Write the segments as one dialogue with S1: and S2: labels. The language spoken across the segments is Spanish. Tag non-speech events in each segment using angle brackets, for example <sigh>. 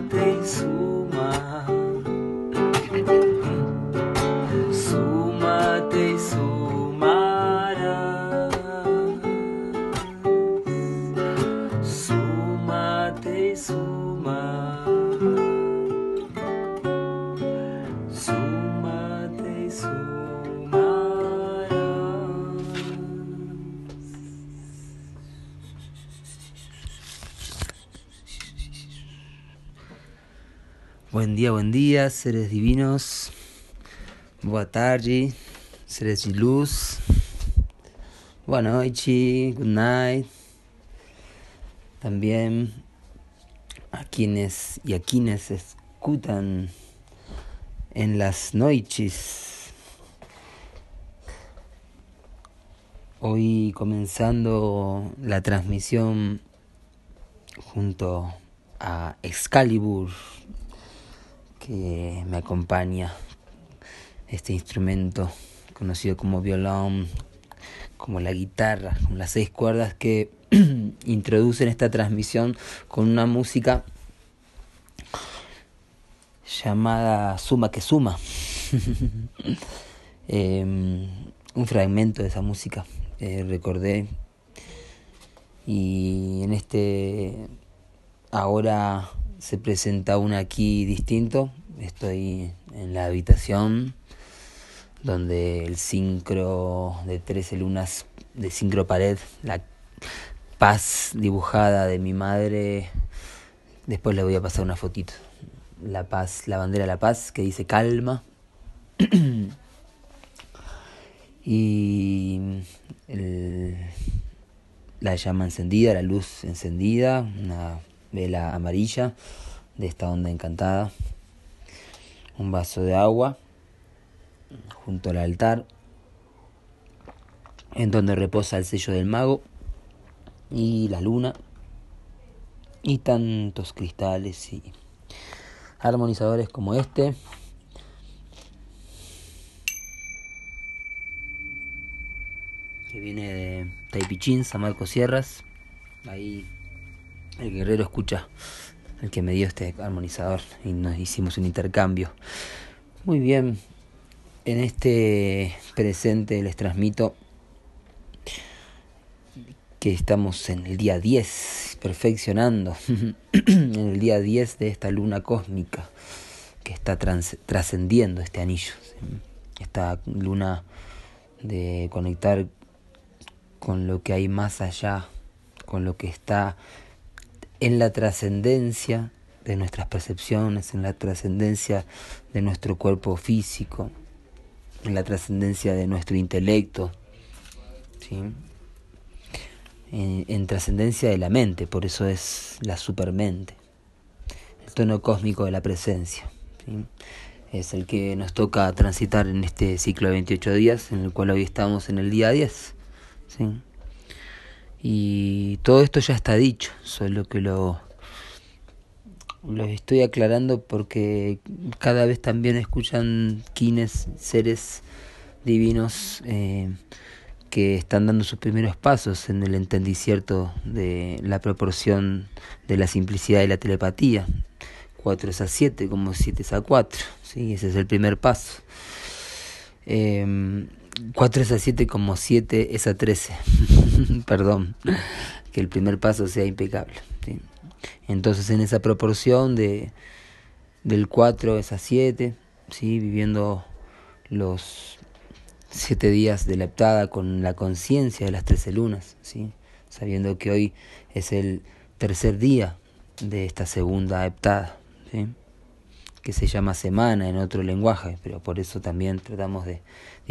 S1: days. Ooh. Buen día, buen día, seres divinos. Boa tarde, seres de luz. Boa noite, good night. También a quienes y a quienes escuchan en las noches. Hoy comenzando la transmisión junto a Excalibur me acompaña este instrumento conocido como violón, como la guitarra, con las seis cuerdas que <clears throat> introducen esta transmisión con una música llamada Suma que Suma. <laughs> Em, un fragmento de esa música recordé y en este ahora se presenta una aquí distinto. Estoy en la habitación donde el sincro de 13 lunas de sincro pared, la paz dibujada de mi madre. Después le voy a pasar una fotito. La paz, la bandera de la paz que dice calma. <clears throat> y la llama encendida, la luz encendida, una vela amarilla de esta onda encantada, un vaso de agua junto al altar, en donde reposa el sello del mago y la luna y tantos cristales y armonizadores como este. que viene de Taipichín, San Marcos Sierras. Ahí el guerrero escucha el que me dio este armonizador y nos hicimos un intercambio. Muy bien, en este presente les transmito que estamos en el día 10, perfeccionando, <clears throat> en el día 10 de esta luna cósmica que está trascendiendo este anillo, esta luna de conectar con lo que hay más allá, con lo que está en la trascendencia de nuestras percepciones, en la trascendencia de nuestro cuerpo físico, en la trascendencia de nuestro intelecto, ¿sí? en, trascendencia de la mente, por eso es la supermente, el tono cósmico de la presencia. Es el que nos toca transitar en este ciclo de 28 días, en el cual hoy estamos en el día 10. ¿sí? Y todo esto ya está dicho, solo que lo, lo estoy aclarando porque cada vez también escuchan quienes, seres divinos eh, que están dando sus primeros pasos en el entendicierto de la proporción de la simplicidad y la telepatía. 4 es a 7 como 7 es a 4, ¿sí? ese es el primer paso. Eh, 4 es a 7 como 7 es a 13. <laughs> Perdón, que el primer paso sea impecable. Entonces en esa proporción de del 4 es a 7, ¿sí? viviendo los 7 días de la heptada con la conciencia de las 13 lunas, ¿sí? sabiendo que hoy es el tercer día de esta segunda heptada. ¿sí? que se llama semana en otro lenguaje, pero por eso también tratamos de,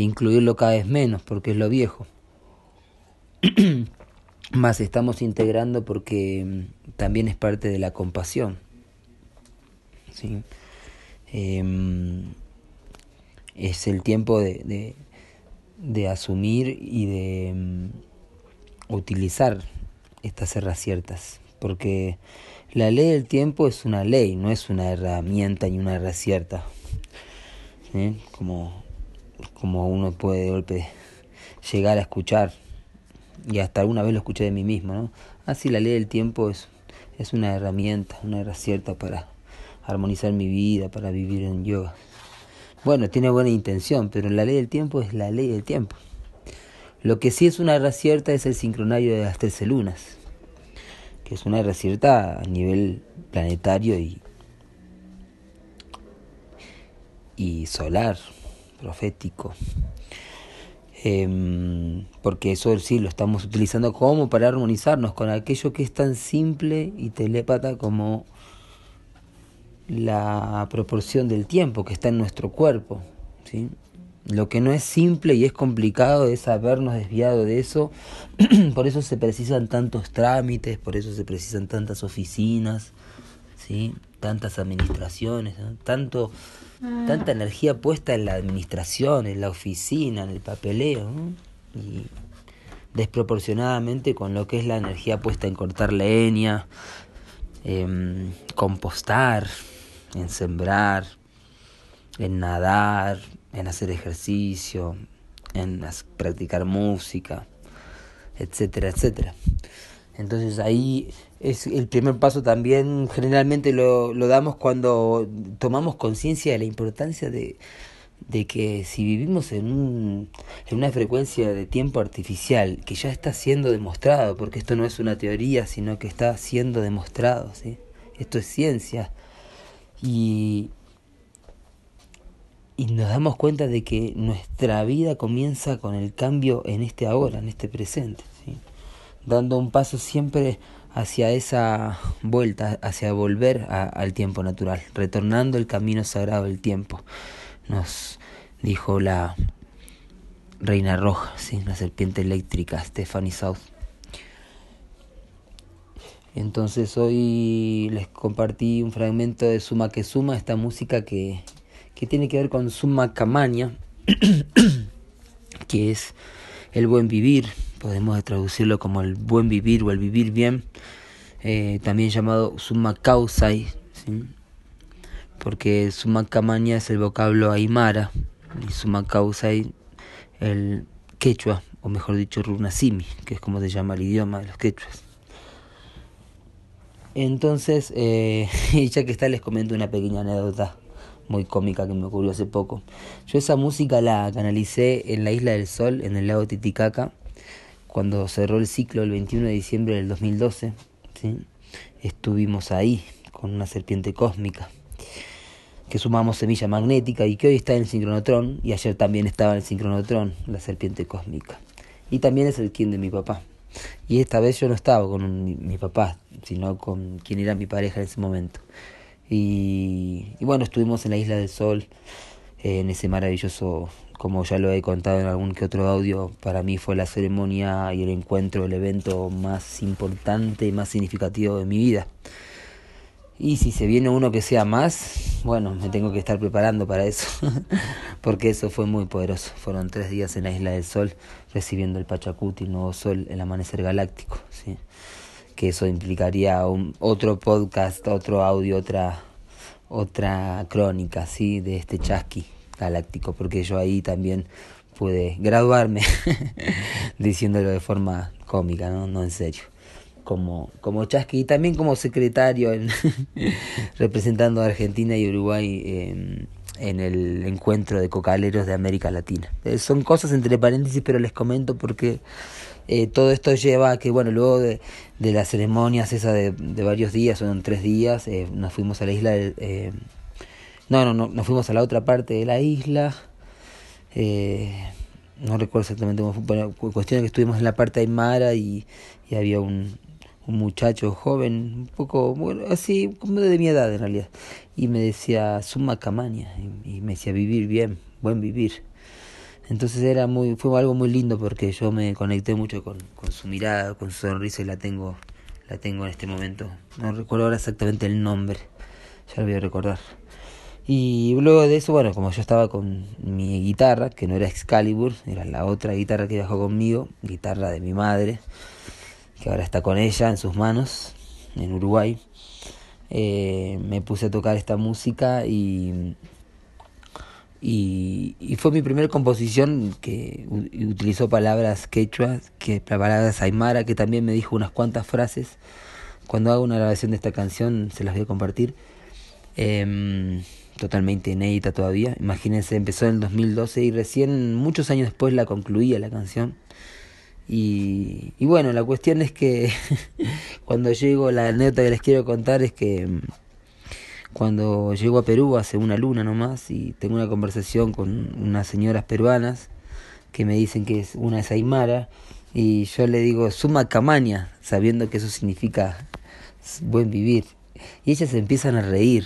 S1: incluirlo cada vez menos, porque es lo viejo. <clears throat> Más estamos integrando porque mm, también es parte de la compasión. ¿sí? Em, es el tiempo de, de, asumir y de mm, utilizar estas ciertas, porque la ley del tiempo es una ley, no es una herramienta ni una herracierta. ¿Sí? Como, como uno puede de golpe llegar a escuchar, y hasta alguna vez lo escuché de mí mismo, ¿no? Así la ley del tiempo es, es una herramienta, una herracierta para armonizar mi vida, para vivir en yoga. Bueno, tiene buena intención, pero la ley del tiempo es la ley del tiempo. Lo que sí es una herracierta es el sincronario de las trece lunas que es una recierta a nivel planetario y, y solar, profético. Em, porque eso sí lo estamos utilizando como para armonizarnos con aquello que es tan simple y telépata como la proporción del tiempo que está en nuestro cuerpo. ¿sí? Lo que no es simple y es complicado es habernos desviado de eso. <clears throat> por eso se precisan tantos trámites, por eso se precisan tantas oficinas, ¿sí? tantas administraciones, tanto tanta energía puesta en la administración, en la oficina, en el papeleo, y desproporcionadamente con lo que es la energía puesta en cortar leña, en compostar, en sembrar, en nadar, en hacer ejercicio, en practicar música, etcétera, etcétera. Entonces ahí es el primer paso también, generalmente lo, lo damos cuando tomamos conciencia de la importancia de, de que si vivimos en, un, en una frecuencia de tiempo artificial, que ya está siendo demostrado, porque esto no es una teoría, sino que está siendo demostrado, ¿sí? esto es ciencia, y, y nos damos cuenta de que nuestra vida comienza con el cambio en este ahora, en este presente dando un paso siempre hacia esa vuelta, hacia volver al tiempo natural, retornando el camino sagrado del tiempo, nos dijo la reina roja, ¿sí? la serpiente eléctrica, Stephanie South. Entonces hoy les compartí un fragmento de Suma que Suma, esta música que, que tiene que ver con Suma Kamanya, <coughs> que es el buen vivir, podemos traducirlo como el buen vivir o el vivir bien, eh, también llamado summa causai, porque summa kamanya es el vocablo aymara y summa causai el quechua, o mejor dicho runasimi, que es como se llama el idioma de los quechuas. Entonces, eh, <laughs> ya que está, les comento una pequeña anécdota muy cómica que me ocurrió hace poco. Yo esa música la canalicé en la Isla del Sol, en el lago Titicaca, cuando cerró el ciclo el 21 de diciembre del 2012, ¿sí? estuvimos ahí con una serpiente cósmica que sumamos semilla magnética y que hoy está en el sincronotrón y ayer también estaba en el sincronotrón, la serpiente cósmica. Y también es el quien de mi papá. Y esta vez yo no estaba con mi, papá, sino con quien era mi pareja en ese momento. Y, bueno, estuvimos en la Isla del Sol, en ese maravilloso como ya lo he contado en algún que otro audio, para mí fue la ceremonia y el encuentro, el evento más importante y más significativo de mi vida. Y si se viene uno que sea más, bueno, me tengo que estar preparando para eso, <laughs> porque eso fue muy poderoso. Fueron tres días en la Isla del Sol, recibiendo el Pachacuti, el nuevo sol, el amanecer galáctico, ¿sí? Que eso implicaría un, otro podcast, otro audio, otra, otra crónica ¿sí? de este chasqui galáctico, porque yo ahí también pude graduarme <laughs> diciéndolo de forma cómica, no, no en serio. Como, como Chasqui y también como secretario en <laughs> representando a Argentina y Uruguay en, en el encuentro de cocaleros de América Latina. Eh, son cosas entre paréntesis, pero les comento porque eh, todo esto lleva a que, bueno, luego de, de las ceremonias esa de, de varios días, son tres días, eh, nos fuimos a la isla de, no, no, no, nos fuimos a la otra parte de la isla. Eh, no recuerdo exactamente cómo fue. Bueno, cuestión es que estuvimos en la parte aymara y, y había un, un muchacho joven, un poco, bueno, así, como de mi edad en realidad. Y me decía, suma camaña. Y, me decía, vivir bien, buen vivir. Entonces era muy, fue algo muy lindo porque yo me conecté mucho con, su mirada, con su sonrisa y la tengo, la tengo en este momento. No recuerdo ahora exactamente el nombre, ya lo voy a recordar. Y luego de eso, bueno, como yo estaba con mi guitarra, que no era Excalibur, era la otra guitarra que viajó conmigo, guitarra de mi madre, que ahora está con ella en sus manos, en Uruguay, eh, me puse a tocar esta música y, y, fue mi primera composición que utilizó palabras quechua, que palabras aymara, que también me dijo unas cuantas frases. Cuando hago una grabación de esta canción se las voy a compartir. Eh, totalmente inédita todavía. Imagínense, empezó en el 2012 y recién muchos años después la concluía la canción. Y, y bueno, la cuestión es que <laughs> cuando llego, la anécdota que les quiero contar es que mm, cuando llego a Perú hace una luna nomás y tengo una conversación con unas señoras peruanas que me dicen que es una es Aymara y yo le digo suma camaña, sabiendo que eso significa buen vivir. y ellas empiezan a reír.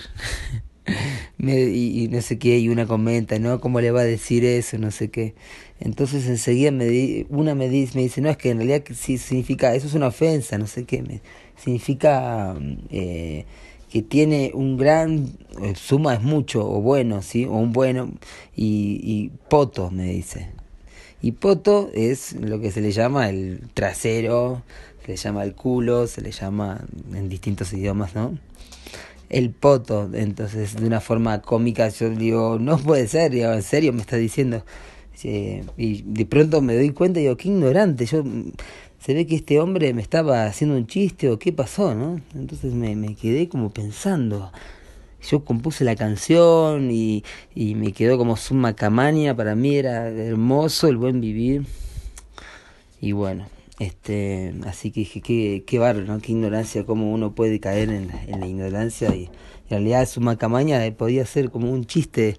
S1: <laughs> y, no sé qué, y una comenta, ¿no? ¿Cómo le va a decir eso? No sé qué. Entonces enseguida me di, una me dice, me dice, no, es que en realidad sí significa, eso es una ofensa, no sé qué, me, significa eh, que tiene un gran, eh, suma es mucho, o bueno, ¿sí? O un bueno, y, y poto, me dice. Y poto es lo que se le llama el trasero, se le llama el culo, se le llama en distintos idiomas, ¿no? El poto, entonces de una forma cómica yo digo, no puede ser, digo, en serio me está diciendo. y de pronto me doy cuenta y digo, qué ignorante, yo se ve que este hombre me estaba haciendo un chiste o qué pasó, ¿no? Entonces me, me quedé como pensando, yo compuse la canción y, y me quedó como suma camaña, para mí era hermoso el buen vivir. Y bueno, este, así que dije, qué, qué barro, ¿no? Qué ignorancia, cómo uno puede caer en, en la ignorancia. Y en realidad suma camaña podía ser como un chiste,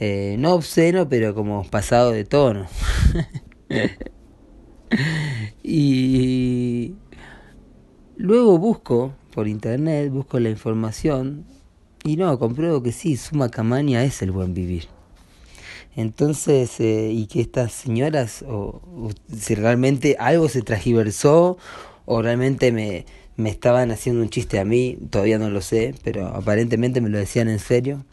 S1: eh, no obsceno, pero como pasado de tono. <laughs> <laughs> y luego busco por internet, busco la información y no, compruebo que sí, Suma Camaña es el buen vivir. Entonces, eh, y que estas señoras, o, si realmente algo se transgiversó, o realmente me, me estaban haciendo un chiste a mí, todavía no lo sé, pero aparentemente me lo decían en serio.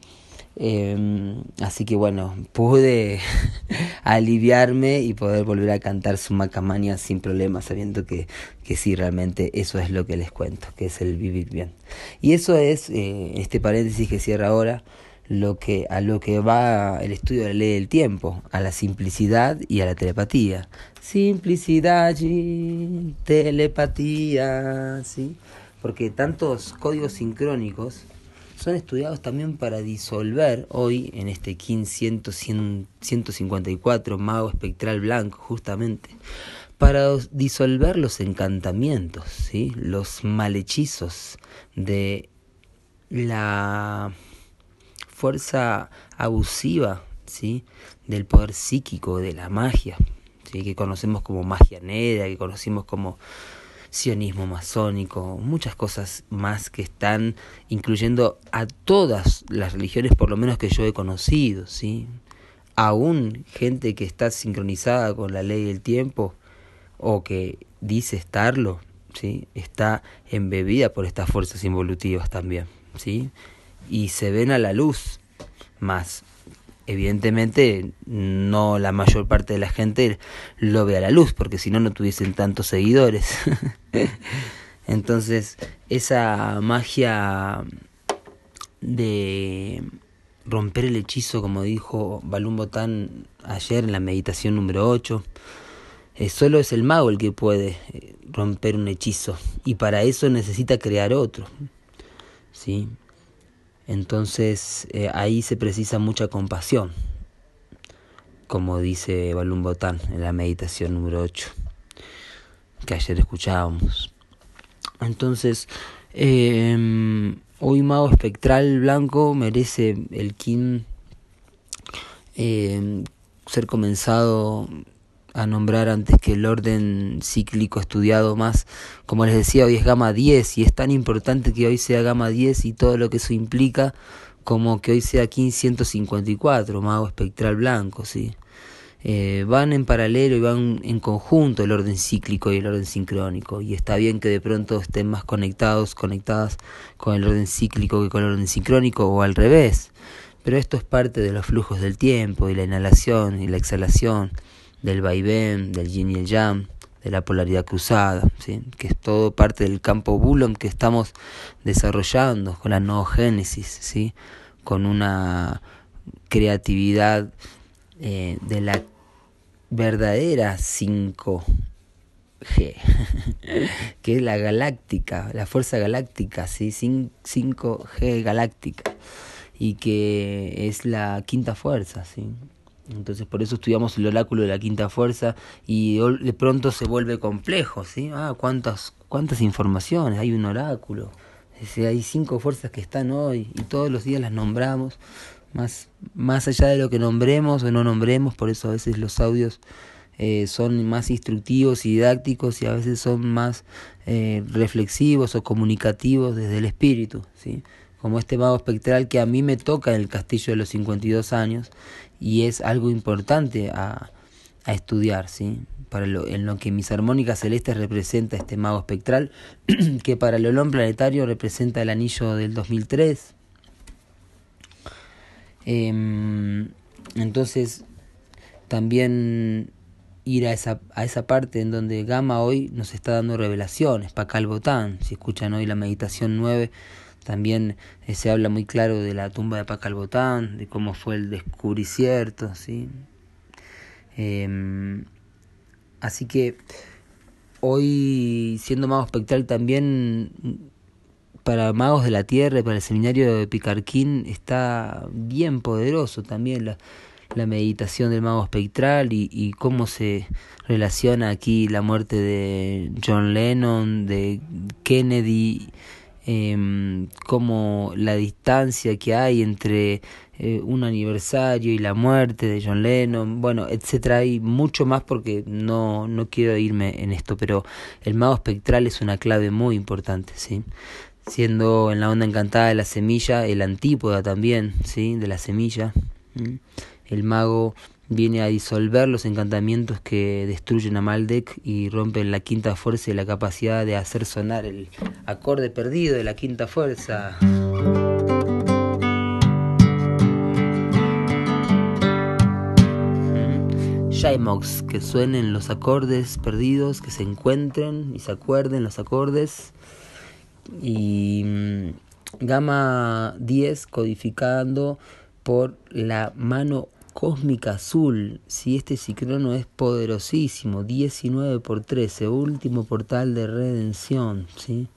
S1: Eh, así que bueno, pude <laughs> aliviarme y poder volver a cantar su macamaña sin problemas, sabiendo que, que sí, realmente eso es lo que les cuento, que es el vivir bien. Y eso es, eh, este paréntesis que cierra ahora, lo que, a lo que va el estudio de la ley del tiempo, a la simplicidad y a la telepatía. Simplicidad y telepatía, ¿sí? Porque tantos códigos sincrónicos son estudiados también para disolver hoy en este 15154 mago espectral blanco justamente para disolver los encantamientos, ¿sí? los malhechizos de la fuerza abusiva ¿sí? del poder psíquico, de la magia, ¿sí? que conocemos como magia negra, que conocimos como sionismo masónico, muchas cosas más que están incluyendo a todas las religiones, por lo menos que yo he conocido, ¿sí? Aún gente que está sincronizada con la ley del tiempo o que dice estarlo, ¿sí? Está embebida por estas fuerzas involutivas también, ¿sí? Y se ven a la luz más evidentemente no la mayor parte de la gente lo ve a la luz, porque si no, no tuviesen tantos seguidores. <laughs> Entonces, esa magia de romper el hechizo, como dijo Balún Botán ayer en la meditación número 8, eh, solo es el mago el que puede eh, romper un hechizo, y para eso necesita crear otro. ¿Sí? Entonces eh, ahí se precisa mucha compasión, como dice Balún Botán en la meditación número 8, que ayer escuchábamos. Entonces, eh, hoy Mago Espectral Blanco merece el Kin eh, ser comenzado a nombrar antes que el orden cíclico estudiado más. Como les decía, hoy es gama 10 y es tan importante que hoy sea gama 10 y todo lo que eso implica como que hoy sea 1554, mago espectral blanco, ¿sí? Eh, van en paralelo y van en conjunto el orden cíclico y el orden sincrónico y está bien que de pronto estén más conectados, conectadas con el orden cíclico que con el orden sincrónico o al revés, pero esto es parte de los flujos del tiempo y la inhalación y la exhalación del vaivén, del yin y el yang, de la polaridad cruzada, ¿sí? que es todo parte del campo Bulon que estamos desarrollando con la noogénesis, ¿sí? con una creatividad eh, de la verdadera 5G, <laughs> que es la galáctica, la fuerza galáctica, ¿sí? 5G galáctica, y que es la quinta fuerza, ¿sí? Entonces por eso estudiamos el oráculo de la quinta fuerza y de pronto se vuelve complejo, ¿sí? Ah, cuántas cuántas informaciones, hay un oráculo. hay cinco fuerzas que están hoy y todos los días las nombramos, más más allá de lo que nombremos o no nombremos, por eso a veces los audios eh, son más instructivos y didácticos y a veces son más eh, reflexivos o comunicativos desde el espíritu, ¿sí? como este mago espectral que a mí me toca en el castillo de los 52 años y es algo importante a, a estudiar, ¿sí? para lo, en lo que mis armónicas celestes representa este mago espectral, <clears throat> que para el olón planetario representa el anillo del 2003. Em, entonces, también ir a esa, a esa parte en donde Gama hoy nos está dando revelaciones, Pacal Botán, si escuchan hoy la meditación 9, también eh, se habla muy claro de la tumba de Pacal Botán, de cómo fue el descubricierto, ¿sí? Eh, así que hoy, siendo mago espectral también, para magos de la tierra, para el seminario de Picarquín, está bien poderoso también la, la meditación del mago espectral y, y cómo se relaciona aquí la muerte de John Lennon, de Kennedy, eh, como la distancia que hay entre eh, un aniversario y la muerte de John Lennon, bueno, etcétera, hay mucho más porque no, no quiero irme en esto, pero el mago espectral es una clave muy importante, ¿sí? Siendo en la onda encantada de la semilla, el antípoda también, ¿sí? De la semilla. El mago viene a disolver los encantamientos que destruyen a Maldek y rompen la quinta fuerza y la capacidad de hacer sonar el acorde perdido de la quinta fuerza. Jaimox, que suenen los acordes perdidos, que se encuentren y se acuerden los acordes. Y mm, Gama 10 codificando por la mano cósmica azul. Si este ciclono es poderosísimo, 19 por 13, último portal de redención, ¿sí?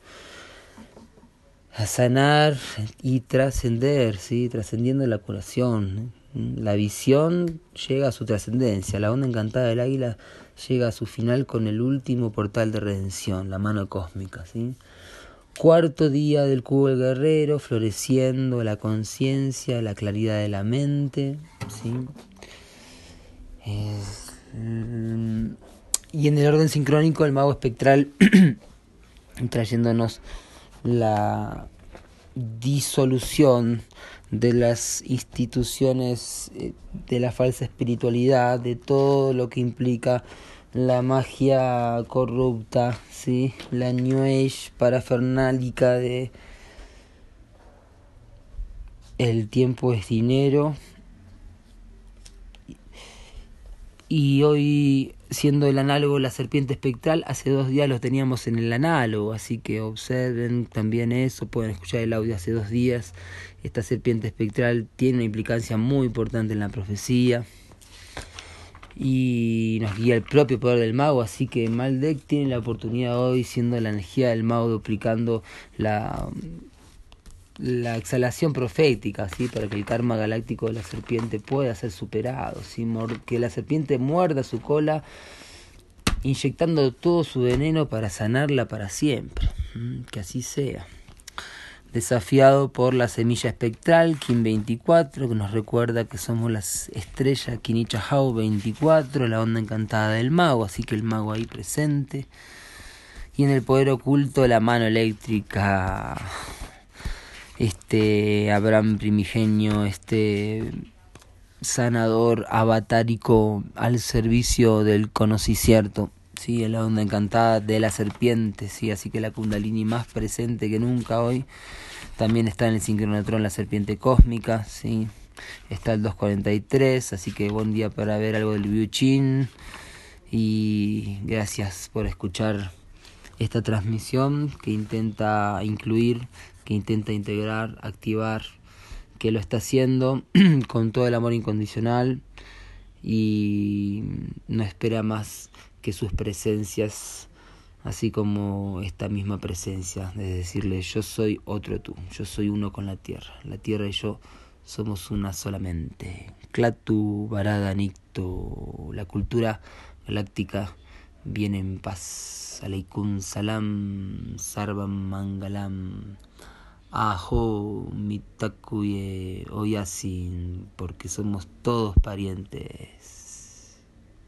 S1: A sanar y trascender, ¿sí? Trascendiendo la curación. La visión llega a su trascendencia, la onda encantada del águila llega a su final con el último portal de redención, la mano cósmica, ¿sí? Cuarto día del cubo del guerrero, floreciendo la conciencia, la claridad de la mente. ¿sí? Mm, y en el orden sincrónico, el mago espectral <clears throat> trayéndonos la disolución de las instituciones eh, de la falsa espiritualidad, de todo lo que implica la magia corrupta, ¿sí? la New Age parafernálica de el tiempo es dinero. Y hoy, siendo el análogo la serpiente espectral, hace dos días lo teníamos en el análogo, así que observen también eso, pueden escuchar el audio hace dos días. Esta serpiente espectral tiene una implicancia muy importante en la profecía y nos guía el propio poder del mago, así que Maldek tiene la oportunidad hoy, siendo la energía del mago, duplicando la, la exhalación profética, ¿sí? para que el karma galáctico de la serpiente pueda ser superado, ¿sí? que la serpiente muerda su cola, inyectando todo su veneno para sanarla para siempre, que así sea desafiado por la semilla espectral Kim 24, que nos recuerda que somos las estrellas Kinichahau 24, la onda encantada del mago, así que el mago ahí presente. Y en el poder oculto la mano eléctrica, este Abraham primigenio, este sanador avatárico al servicio del conocicierto. Sí, la onda encantada de la serpiente, sí, así que la kundalini más presente que nunca hoy. También está en el sincronotrón la serpiente cósmica, sí. Está el 243, así que buen día para ver algo del Biuchin. Y gracias por escuchar esta transmisión que intenta incluir, que intenta integrar, activar, que lo está haciendo <clears throat> con todo el amor incondicional y no espera más que sus presencias, así como esta misma presencia, de decirle yo soy otro tú, yo soy uno con la tierra, la tierra y yo somos una solamente. Klatu Barada Nicto, la cultura galáctica viene en paz. Aleikum Salam, Sarvam Mangalam. Ajo, Mitakuye, Oyasin, porque somos todos parientes.